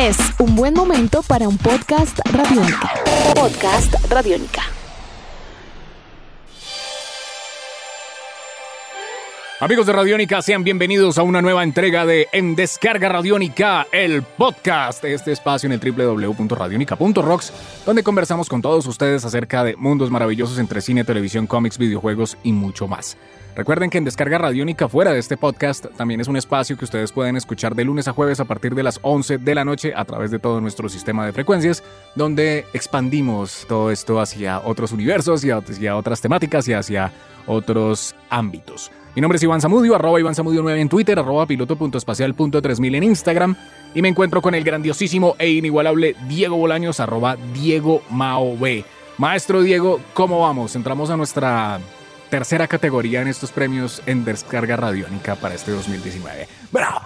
Es un buen momento para un podcast radiónica. Podcast radiónica. Amigos de Radiónica, sean bienvenidos a una nueva entrega de En Descarga Radiónica, el podcast de este espacio en el www.radionica.rocks, donde conversamos con todos ustedes acerca de mundos maravillosos entre cine, televisión, cómics, videojuegos y mucho más. Recuerden que en Descarga Radiónica fuera de este podcast también es un espacio que ustedes pueden escuchar de lunes a jueves a partir de las 11 de la noche a través de todo nuestro sistema de frecuencias, donde expandimos todo esto hacia otros universos y hacia otras temáticas y hacia otros ámbitos. Mi nombre es Iván Zamudio, arroba Iván Zamudio 9 en Twitter, arroba piloto.espacial.3000 en Instagram y me encuentro con el grandiosísimo e inigualable Diego Bolaños, arroba Diego Mao B. Maestro Diego, ¿cómo vamos? Entramos a nuestra tercera categoría en estos premios en descarga radiónica para este 2019. ¡Bravo!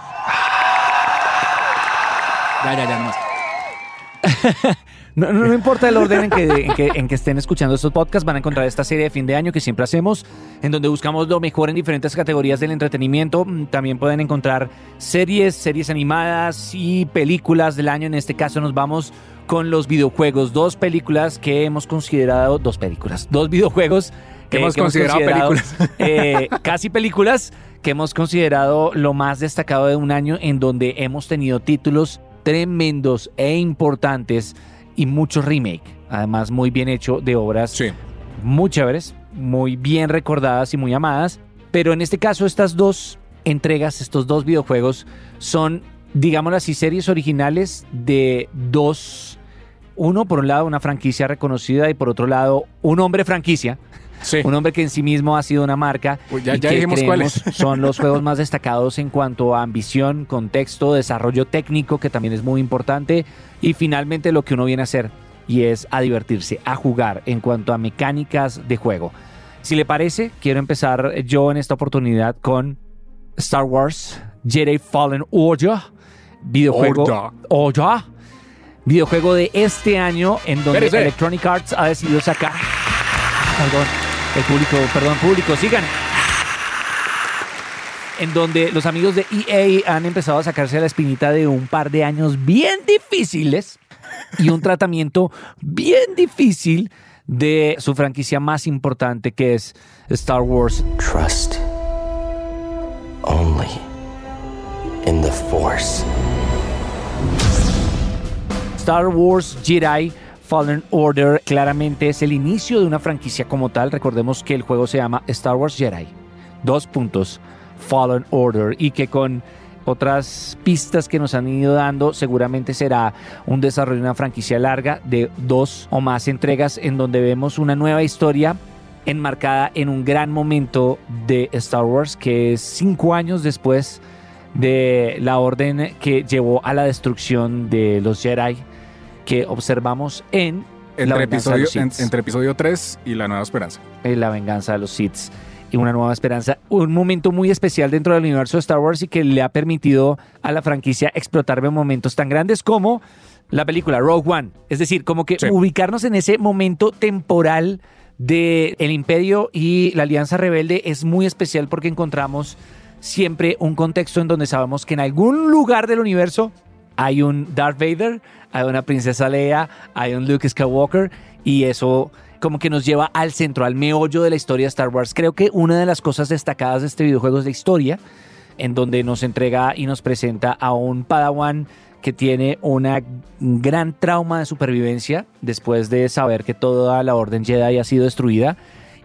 Ya, ya, ya. No, no, importa el orden en que, en, en que estén escuchando estos podcasts, van a encontrar esta serie de fin de año que siempre hacemos, en donde buscamos lo mejor en diferentes categorías del entretenimiento. Mm, También pueden encontrar series, series animadas y películas del año. En este caso nos vamos con los videojuegos. Dos películas que hemos considerado, dos películas, dos videojuegos Que hemos considerado películas. eh, casi películas que hemos considerado lo más destacado de un año en donde hemos tenido títulos tremendos e importantes y muchos remake. Además, muy bien hecho de obras Sí. muy chéveres, muy bien recordadas y muy amadas. Pero en este caso, estas dos entregas, estos dos videojuegos, son, digámoslo así, series originales de dos. Uno, por un lado, una franquicia reconocida y por otro lado, un hombre franquicia. Sí. Un hombre que en sí mismo ha sido una marca. Uy, ya- y ya que dijimos cuáles. Son los juegos más destacados en cuanto a ambición, contexto, desarrollo técnico, que también es muy importante. Y finalmente lo que uno viene a hacer, y es a divertirse, a jugar en cuanto a mecánicas de juego. Si le parece, quiero empezar yo en esta oportunidad con Star Wars Jedi Fallen Order, videojuego Order. Order, videojuego de este año en donde. Electronic Arts ha decidido sacar Perdón, el público, perdón, público, sigan. En donde los amigos de EA han empezado a sacarse la espinita de un par de años bien difíciles y un tratamiento bien difícil de su franquicia más importante que es Star Wars. Trust only in the Force. Star Wars Jedi Fallen Order claramente es el inicio de una franquicia como tal. Recordemos que el juego se llama Star Wars Jedi. Dos puntos. Fallen Order. Y que con otras pistas que nos han ido dando, seguramente será un desarrollo de una franquicia larga de dos o más entregas en donde vemos una nueva historia enmarcada en un gran momento de Star Wars, que es cinco años después de la orden que llevó a la destrucción de los Jedi que observamos en Entre episodio, en- entre episodio 3 y La Nueva Esperanza. en La venganza de los Sith y una nueva esperanza. Un momento muy especial dentro del universo de Star Wars y que le ha permitido a la franquicia explotar momentos tan grandes como la película Rogue One. Es decir, como que Sí. ubicarnos en ese momento temporal de el imperio y la alianza rebelde es muy especial porque encontramos siempre un contexto en donde sabemos que en algún lugar del universo hay un Darth Vader, hay una princesa Leia, hay un Luke Skywalker y eso como que nos lleva al centro, al meollo de la historia de Star Wars. Creo que una de las cosas destacadas de este videojuego es la historia, en donde nos entrega y nos presenta a un Padawan que tiene una gran trauma de supervivencia después de saber que toda la Orden Jedi ha sido destruida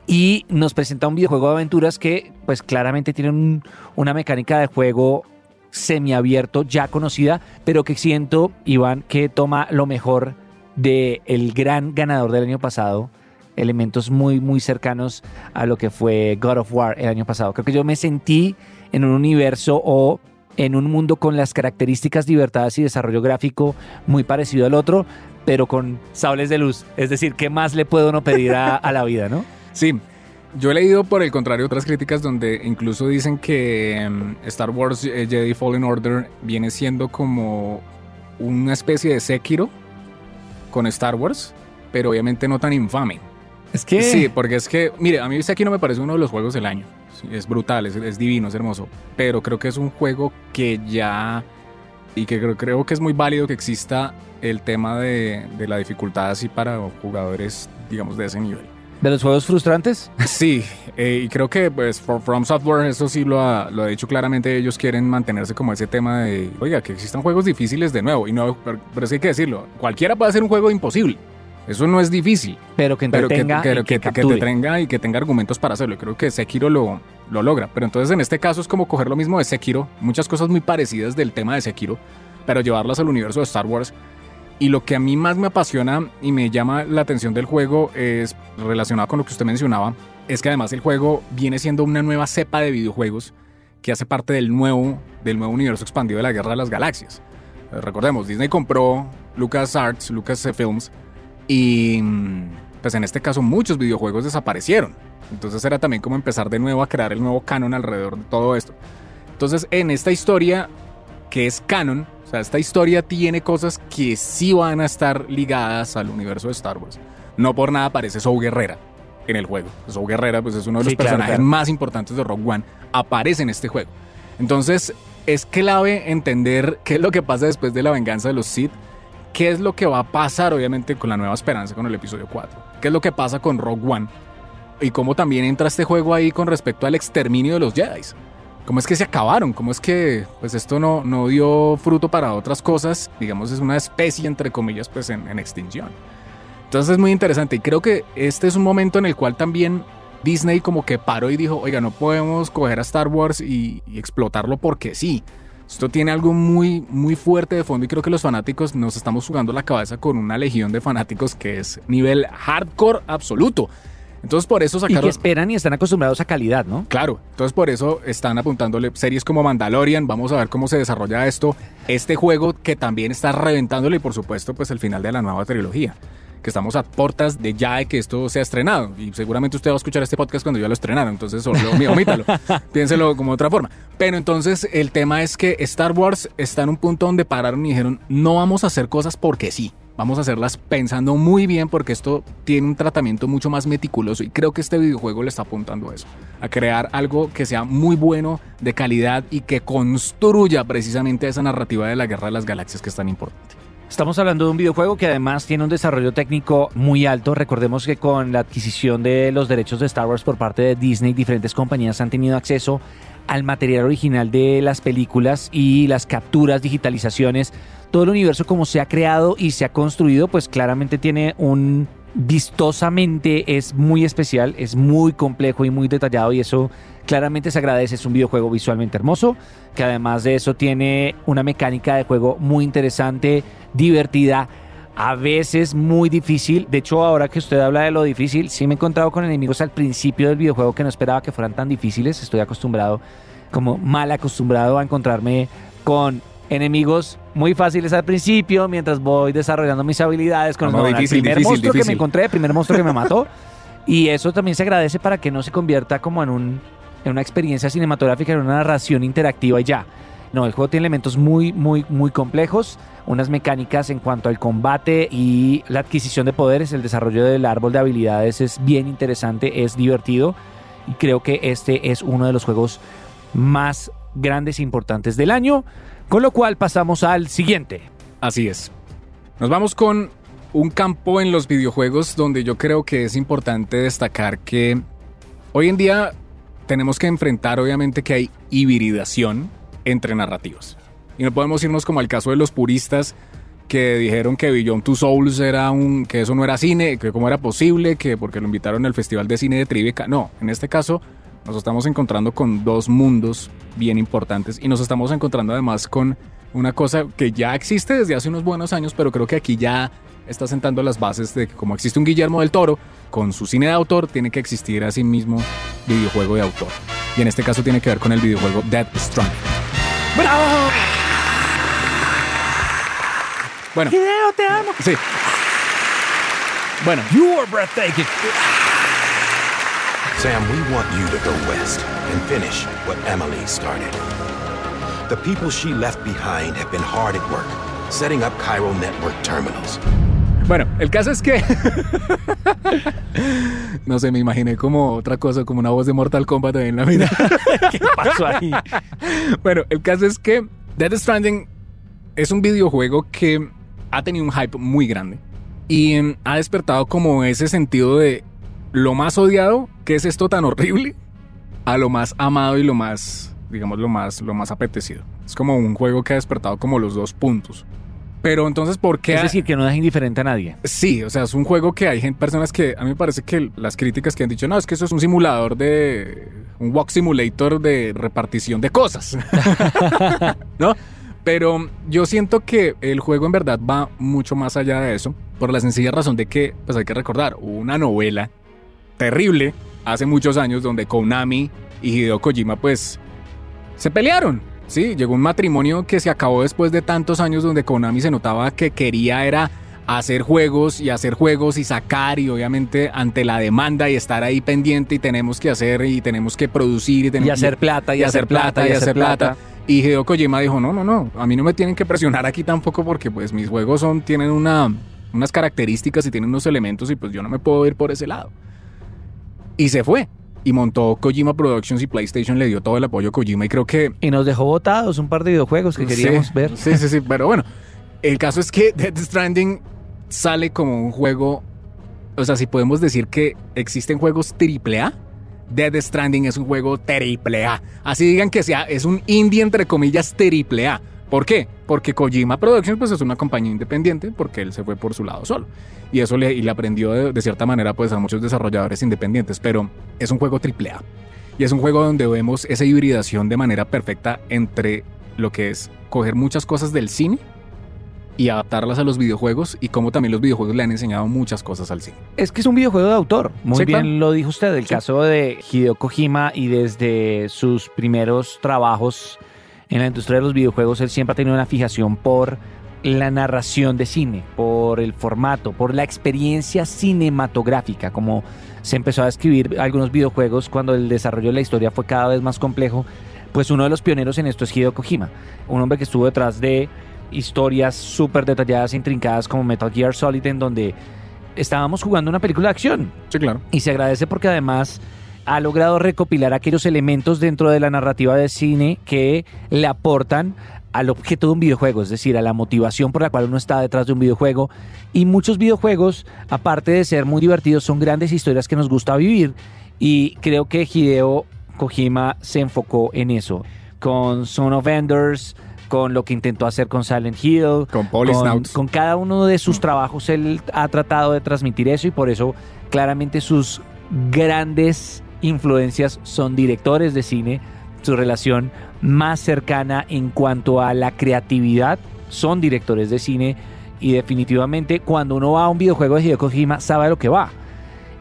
y nos presenta un videojuego de aventuras que pues claramente tiene un- una mecánica de juego semiabierto ya conocida, pero que siento, Iván, que toma lo mejor de el gran ganador del año pasado, elementos muy, muy cercanos a lo que fue God of War el año pasado. Creo que yo me sentí en un universo o en un mundo con las características libertades y desarrollo gráfico muy parecido al otro, pero con sables de luz. Es decir, ¿qué más le puede uno pedir a, a la vida, no? Sí, yo he leído por el contrario otras críticas donde incluso dicen que em, Star Wars eh, Jedi Fallen Order viene siendo como una especie de Sekiro con Star Wars, pero obviamente no tan infame. Es que... Sí, porque es que, mire, a mí Sekiro me parece uno de los juegos del año. Es brutal, es, es divino, es hermoso. Pero creo que es un juego que ya y que creo, creo que es muy válido que exista el tema de, de la dificultad así para jugadores, digamos, de ese nivel. ¿De los juegos frustrantes? Sí, eh, y creo que pues From Software eso sí lo ha, lo ha dicho claramente, ellos quieren mantenerse como ese tema de, oiga, que existan juegos difíciles de nuevo, y no, pero, pero que hay que decirlo, cualquiera puede hacer un juego imposible, eso no es difícil, Pero que pero que, entretenga que- y que- que, te tenga y que tenga argumentos para hacerlo, y creo que Sekiro lo, lo logra, pero entonces en este caso es como coger lo mismo de Sekiro, muchas cosas muy parecidas del tema de Sekiro, pero llevarlas al universo de Star Wars. Y lo que a mí más me apasiona y me llama la atención del juego es relacionado con lo que usted mencionaba, es que además el juego viene siendo una nueva cepa de videojuegos que hace parte del nuevo, del nuevo universo expandido de la Guerra de las Galaxias. Eh, Recordemos, Disney compró LucasArts, Lucasfilms, y mm, pues en este caso muchos videojuegos desaparecieron. Entonces era también como empezar de nuevo a crear el nuevo canon alrededor de todo esto. Entonces en esta historia que es canon, o sea, esta historia tiene cosas que sí van a estar ligadas al universo de Star Wars. No por nada aparece Saw Guerrera en el juego. Saw Guerrera pues es uno de los Sí, claro, personajes claro. más importantes de Rogue One. Aparece en este juego. Entonces es clave entender qué es lo que pasa después de la venganza de los Sith qué es lo que va a pasar, obviamente, con la nueva esperanza con el episodio 4. ¿Qué es lo que pasa con Rogue One? Y cómo también entra este juego ahí con respecto al exterminio de los Jedi. ¿Cómo es que se acabaron? ¿Cómo es que pues esto no, no dio fruto para otras cosas? Digamos, es una especie, entre comillas, pues en, extinción. Entonces es muy interesante y creo que este es un momento en el cual también Disney como que paró y dijo, oiga, no podemos coger a Star Wars y, y explotarlo porque sí. Esto tiene algo muy, muy fuerte de fondo y creo que los fanáticos nos estamos jugando la cabeza con una legión de fanáticos que es nivel hardcore absoluto. Entonces por eso Y sacaron... que esperan y están acostumbrados a calidad, ¿no? Claro, entonces por eso están apuntándole series como Mandalorian, vamos a ver cómo se desarrolla esto, este juego que también está reventándole y por supuesto pues el final de la nueva trilogía, que estamos a portas de ya de que esto sea estrenado y seguramente usted va a escuchar este podcast cuando ya lo estrenaron, entonces solo omítalo, piénselo como de otra forma. Pero entonces el tema es que Star Wars está en un punto donde pararon y dijeron no vamos a hacer cosas porque sí. Vamos a hacerlas pensando muy bien porque esto tiene un tratamiento mucho más meticuloso y creo que este videojuego le está apuntando a eso, a crear algo que sea muy bueno, de calidad y que construya precisamente esa narrativa de la guerra de las galaxias que es tan importante. Estamos hablando de un videojuego que además tiene un desarrollo técnico muy alto. Recordemos que con la adquisición de los derechos de Star Wars por parte de Disney, diferentes compañías han tenido acceso al material original de las películas y las capturas, digitalizaciones. Todo el universo como se ha creado y se ha construido, pues claramente tiene un vistosamente es muy especial, es muy complejo y muy detallado y eso claramente se agradece. Es un videojuego visualmente hermoso, que además de eso tiene una mecánica de juego muy interesante, divertida, a veces muy difícil. De hecho, ahora que usted habla de lo difícil, sí me he encontrado con enemigos al principio del videojuego que no esperaba que fueran tan difíciles. Estoy acostumbrado, como mal acostumbrado a encontrarme con enemigos muy fáciles al principio, mientras voy desarrollando mis habilidades con No, el difícil, primer difícil, monstruo que me difícil. encontré, el primer monstruo que me mató. Y eso también se agradece para que no se convierta como en, un, en una experiencia cinematográfica, en una narración interactiva y ya. No, el juego tiene elementos muy, muy, muy complejos, unas mecánicas en cuanto al combate y la adquisición de poderes, el desarrollo del árbol de habilidades es bien interesante, es divertido y creo que este es uno de los juegos más grandes e importantes del año, con lo cual pasamos al siguiente. Así es. Nos vamos con un campo en los videojuegos donde yo creo que es importante destacar que hoy en día tenemos que enfrentar obviamente que hay hibridación entre narrativas. Y no podemos irnos como al caso de los puristas que dijeron que Beyond Two Souls era un que eso no era cine, que cómo era posible, que porque lo invitaron al Festival de Cine de Tribeca. No, en este caso nos estamos encontrando con dos mundos bien importantes y nos estamos encontrando además con una cosa que ya existe desde hace unos buenos años, pero creo que aquí ya está sentando las bases de que como existe un Guillermo del Toro con su cine de autor, tiene que existir así mismo videojuego de autor. Y en este caso tiene que ver con el videojuego Dead Stranding. ¡Bravo! Bueno, Hideo, te amo. sí. Bueno, You are breathtaking. Sam, we want you to go west and finish what Emily started. The people she left behind have been hard at work, setting up Cairo network terminals. Bueno, el caso es que. no sé, me imaginé como otra cosa, como una voz de Mortal Kombat en la vida. ¿Qué pasó ahí? bueno, el caso es que Dead Stranding es un videojuego que ha tenido un hype muy grande y em, ha despertado como ese sentido de lo más odiado, que es esto tan horrible, a lo más amado y lo más, digamos, lo más, lo más apetecido. Es como un juego que ha despertado como los dos puntos. Pero entonces, ¿por qué? Es decir, que no deja indiferente a nadie. Sí, o sea, es un juego que hay personas que a mí me parece que las críticas que han dicho, no, es que eso es un simulador de. un walk simulator de repartición de cosas. ¿No? Pero yo siento que el juego en verdad va mucho más allá de eso, por la sencilla razón de que, pues hay que recordar, una novela terrible hace muchos años donde Konami y Hideo Kojima pues se pelearon. Sí, llegó un matrimonio que se acabó después de tantos años donde Konami se notaba que quería era hacer juegos y hacer juegos y sacar y obviamente ante la demanda y estar ahí pendiente y tenemos que hacer y tenemos que producir y, tenemos, Y hacer plata, y hacer plata, y hacer plata. Y Hideo Kojima dijo, no, no, no, a mí no me tienen que presionar aquí tampoco porque pues mis juegos son, tienen una, unas características y tienen unos elementos y pues yo no me puedo ir por ese lado. Y se fue. Y montó Kojima Productions y PlayStation le dio todo el apoyo a Kojima y creo que... Y nos dejó botados un par de videojuegos que queríamos sí, ver. Sí, sí, sí, pero bueno, el caso es que Death Stranding sale como un juego, o sea, si podemos decir que existen juegos AAA, Death Stranding es un juego AAA. Así digan que sea, es un indie entre comillas AAA. ¿Por qué? Porque Kojima Productions pues es una compañía independiente porque él se fue por su lado solo. Y eso le, y le aprendió de, de cierta manera pues a muchos desarrolladores independientes, pero es un juego AAA. Y es un juego donde vemos esa hibridación de manera perfecta entre lo que es coger muchas cosas del cine y adaptarlas a los videojuegos y cómo también los videojuegos le han enseñado muchas cosas al cine. Es que es un videojuego de autor. Muy Sí, bien claro. lo dijo usted. El Sí. caso de Hideo Kojima y desde sus primeros trabajos en la industria de los videojuegos, él siempre ha tenido una fijación por la narración de cine, por el formato, por la experiencia cinematográfica, como se empezó a escribir algunos videojuegos cuando el desarrollo de la historia fue cada vez más complejo, pues uno de los pioneros en esto es Hideo Kojima, un hombre que estuvo detrás de historias súper detalladas e intrincadas como Metal Gear Solid, en donde estábamos jugando una película de acción. Sí, claro. Y se agradece porque además ha logrado recopilar aquellos elementos dentro de la narrativa de cine que le aportan al objeto de un videojuego, es decir, a la motivación por la cual uno está detrás de un videojuego. Y muchos videojuegos, aparte de ser muy divertidos, son grandes historias que nos gusta vivir. Y creo que Hideo Kojima se enfocó en eso. Con Son of Enders, con lo que intentó hacer con Silent Hill, Con con, con cada uno de sus trabajos él ha tratado de transmitir eso y por eso claramente sus grandes influencias son directores de cine, su relación más cercana en cuanto a la creatividad son directores de cine y definitivamente cuando uno va a un videojuego de Hideo Kojima sabe a lo que va.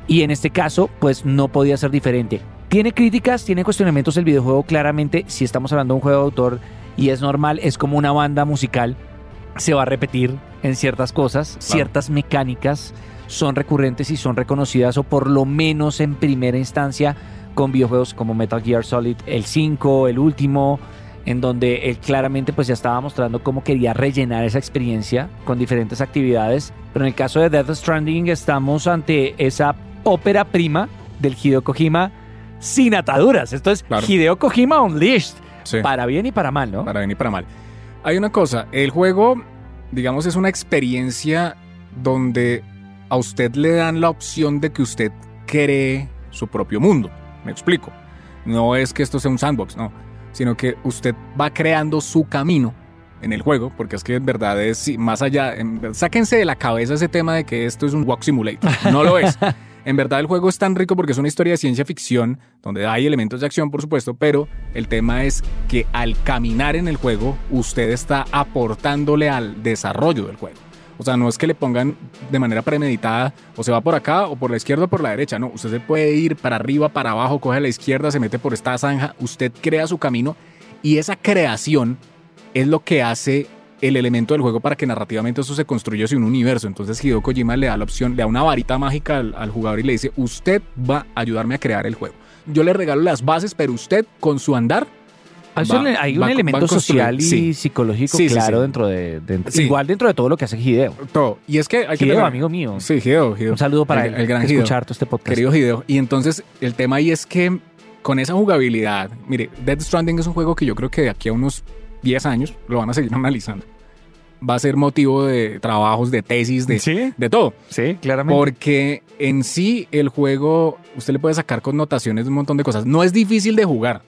Y en este caso, pues no podía ser diferente. Tiene críticas, tiene cuestionamientos el videojuego, claramente, si estamos hablando de un juego de autor y es normal, es como una banda musical, se va a repetir en ciertas cosas, ciertas mecánicas son recurrentes y son reconocidas o por lo menos en primera instancia con videojuegos como Metal Gear Solid, el 5, el último, en donde él claramente pues ya estaba mostrando cómo quería rellenar esa experiencia con diferentes actividades. Pero en el caso de Death Stranding estamos ante esa ópera prima del Hideo Kojima sin ataduras. Esto es Claro. Hideo Kojima Unleashed. Sí. Para bien y para mal, ¿no? para bien y para mal. Hay una cosa, el juego, digamos, es una experiencia donde a usted le dan la opción de que usted cree su propio mundo. Me explico. No es que esto sea un sandbox, no, sino que usted va creando su camino en el juego, porque es que en verdad es más allá, en- sáquense de la cabeza ese tema de que esto es un walk simulator, no lo es. En verdad el juego es tan rico porque es una historia de ciencia ficción, donde hay elementos de acción, por supuesto, pero el tema es que al caminar en el juego, usted está aportándole al desarrollo del juego. O sea, no es que le pongan de manera premeditada o se va por acá o por la izquierda o por la derecha. No, usted se puede ir para arriba, para abajo, coge a la izquierda, se mete por esta zanja. Usted crea su camino y esa creación es lo que hace el elemento del juego para que narrativamente eso se construya hacia un universo. Entonces Hideo Kojima le da la opción, le da una varita mágica al, al jugador y le dice, usted va a ayudarme a crear el juego. Yo le regalo las bases, pero usted con su andar... Va- un- hay un va- elemento social y sí. psicológico Sí, claro sí. dentro de, de- igual dentro de todo lo que hace Hideo. Todo. Y es que hay que Hideo, tener- amigo mío. Sí, Hideo, Hideo. Un saludo para el, él, el gran Hideo. escuchar todo este podcast. Querido Hideo. Y entonces el tema ahí es que con esa jugabilidad, mire, Dead Stranding es un juego que yo creo que de aquí a unos 10 años lo van a seguir analizando. va a ser motivo de trabajos, de tesis, de, Sí. de todo. Sí, claramente. Porque en sí el juego, usted le puede sacar connotaciones de un montón de cosas. No es difícil de jugar.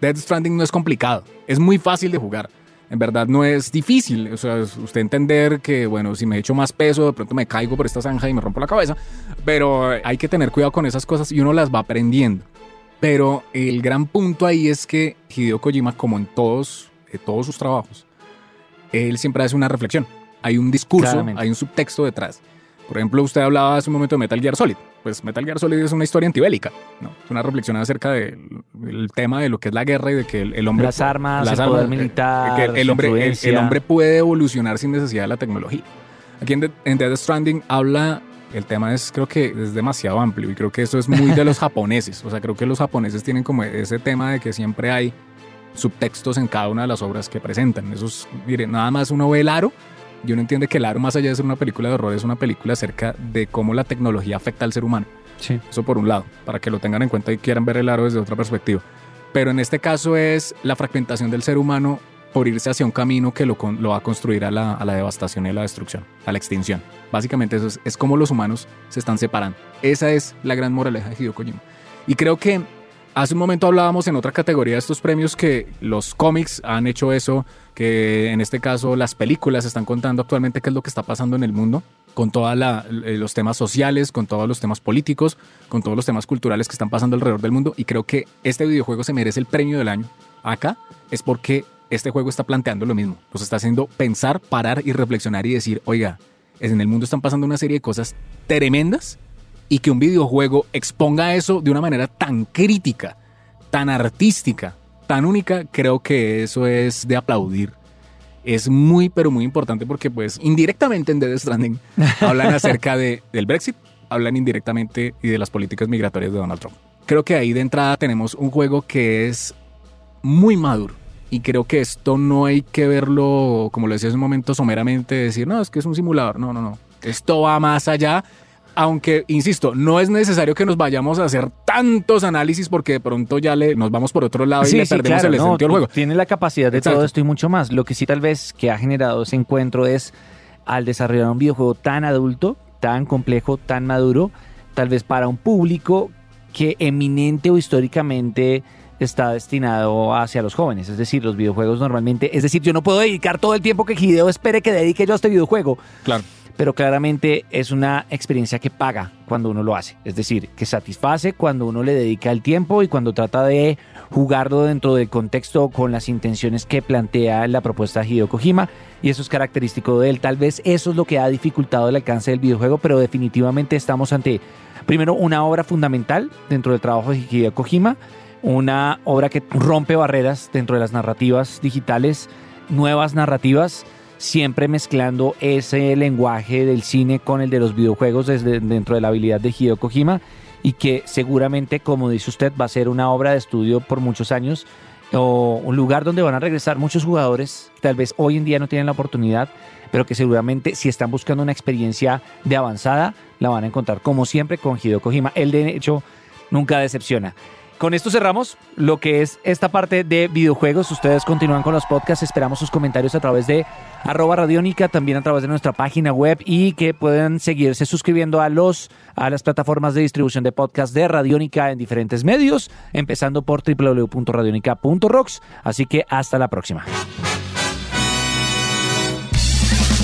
Death Stranding no es complicado. Es muy fácil de jugar. En verdad no es difícil. O sea, usted entender que, bueno, si me echo más peso, de pronto me caigo por esta zanja y me rompo la cabeza. Pero hay que tener cuidado con esas cosas y uno las va aprendiendo. Pero el gran punto ahí es que Hideo Kojima, como en todos, eh, todos sus trabajos, él siempre hace una reflexión. Hay un discurso, Claramente. hay un subtexto detrás. Por ejemplo, usted hablaba hace un momento de Metal Gear Solid. Pues Metal Gear Solid es una historia antibélica, ¿no? Es una reflexión acerca del el tema de lo que es la guerra y de que el, el hombre... Las armas, las el poder eh, militar, que el, hombre, el- el, hombre puede evolucionar sin necesidad de la tecnología. Aquí en, The- en Death Stranding habla... El tema es, creo que es demasiado amplio y creo que eso es muy de los japoneses. O sea, creo que los japoneses tienen como ese tema de que siempre hay subtextos en cada una de las obras que presentan. Eso es, mire, nada más uno ve el aro y uno entiende que el aro, más allá de ser una película de horror, es una película acerca de cómo la tecnología afecta al ser humano. Sí. Eso por un lado, para que lo tengan en cuenta y quieran ver el aro desde otra perspectiva. Pero en este caso es la fragmentación del ser humano por irse hacia un camino que lo, lo va a construir a la, a la devastación y a la destrucción, a la extinción. Básicamente eso es, es como los humanos se están separando. Esa es la gran moraleja de Hideo Kojima. Y creo que hace un momento hablábamos en otra categoría de estos premios que los cómics han hecho eso, que en este caso las películas están contando actualmente qué es lo que está pasando en el mundo con todos los temas sociales, con todos los temas políticos, con todos los temas culturales que están pasando alrededor del mundo. Y creo que este videojuego se merece el premio del año acá, es porque este juego está planteando lo mismo. Nos está haciendo pensar, parar y reflexionar y decir, oiga, en el mundo están pasando una serie de cosas tremendas y que un videojuego exponga eso de una manera tan crítica, tan artística, tan única, creo que eso es de aplaudir. Es muy, pero muy importante porque pues indirectamente en Death Stranding hablan acerca de, del Brexit, hablan indirectamente y de las políticas migratorias de Donald Trump. Creo que ahí de entrada tenemos un juego que es muy maduro. Y creo que esto no hay que verlo, como lo decía hace un momento, someramente, decir, no, es que es un simulador. No, no, no. Esto va más allá. Aunque, insisto, no es necesario que nos vayamos a hacer tantos análisis porque de pronto ya le, nos vamos por otro lado y le perdemos claro, el no, sentido del juego. Tiene la capacidad de Exacto. todo esto y mucho más. Lo que sí tal vez que ha generado ese encuentro es al desarrollar un videojuego tan adulto, tan complejo, tan maduro, tal vez para un público que eminente o históricamente está destinado hacia los jóvenes. Es decir, los videojuegos normalmente, es decir, yo no puedo dedicar todo el tiempo que Hideo espere que dedique yo a este videojuego Claro. pero claramente es una experiencia que paga cuando uno lo hace. Es decir, que satisface cuando uno le dedica el tiempo y cuando trata de jugarlo dentro del contexto con las intenciones que plantea la propuesta de Hideo Kojima. Y eso es característico de él. Tal vez eso es lo que ha dificultado el alcance del videojuego, pero definitivamente estamos ante, primero, una obra fundamental dentro del trabajo de Hideo Kojima. Una obra que rompe barreras dentro de las narrativas digitales, nuevas narrativas siempre mezclando ese lenguaje del cine con el de los videojuegos desde dentro de la habilidad de Hideo Kojima y que seguramente, como dice usted, va a ser una obra de estudio por muchos años o un lugar donde van a regresar muchos jugadores tal vez hoy en día no tienen la oportunidad, pero que seguramente si están buscando una experiencia de avanzada, la van a encontrar como siempre con Hideo Kojima. Él de hecho nunca decepciona. Con esto cerramos lo que es esta parte de videojuegos. Ustedes continúan con los podcasts. Esperamos sus comentarios a través de arroba radiónica, también a través de nuestra página web y que puedan seguirse suscribiendo a los a las plataformas de distribución de podcast de Radiónica en diferentes medios, empezando por www.radionica.rocks. Así que hasta la próxima.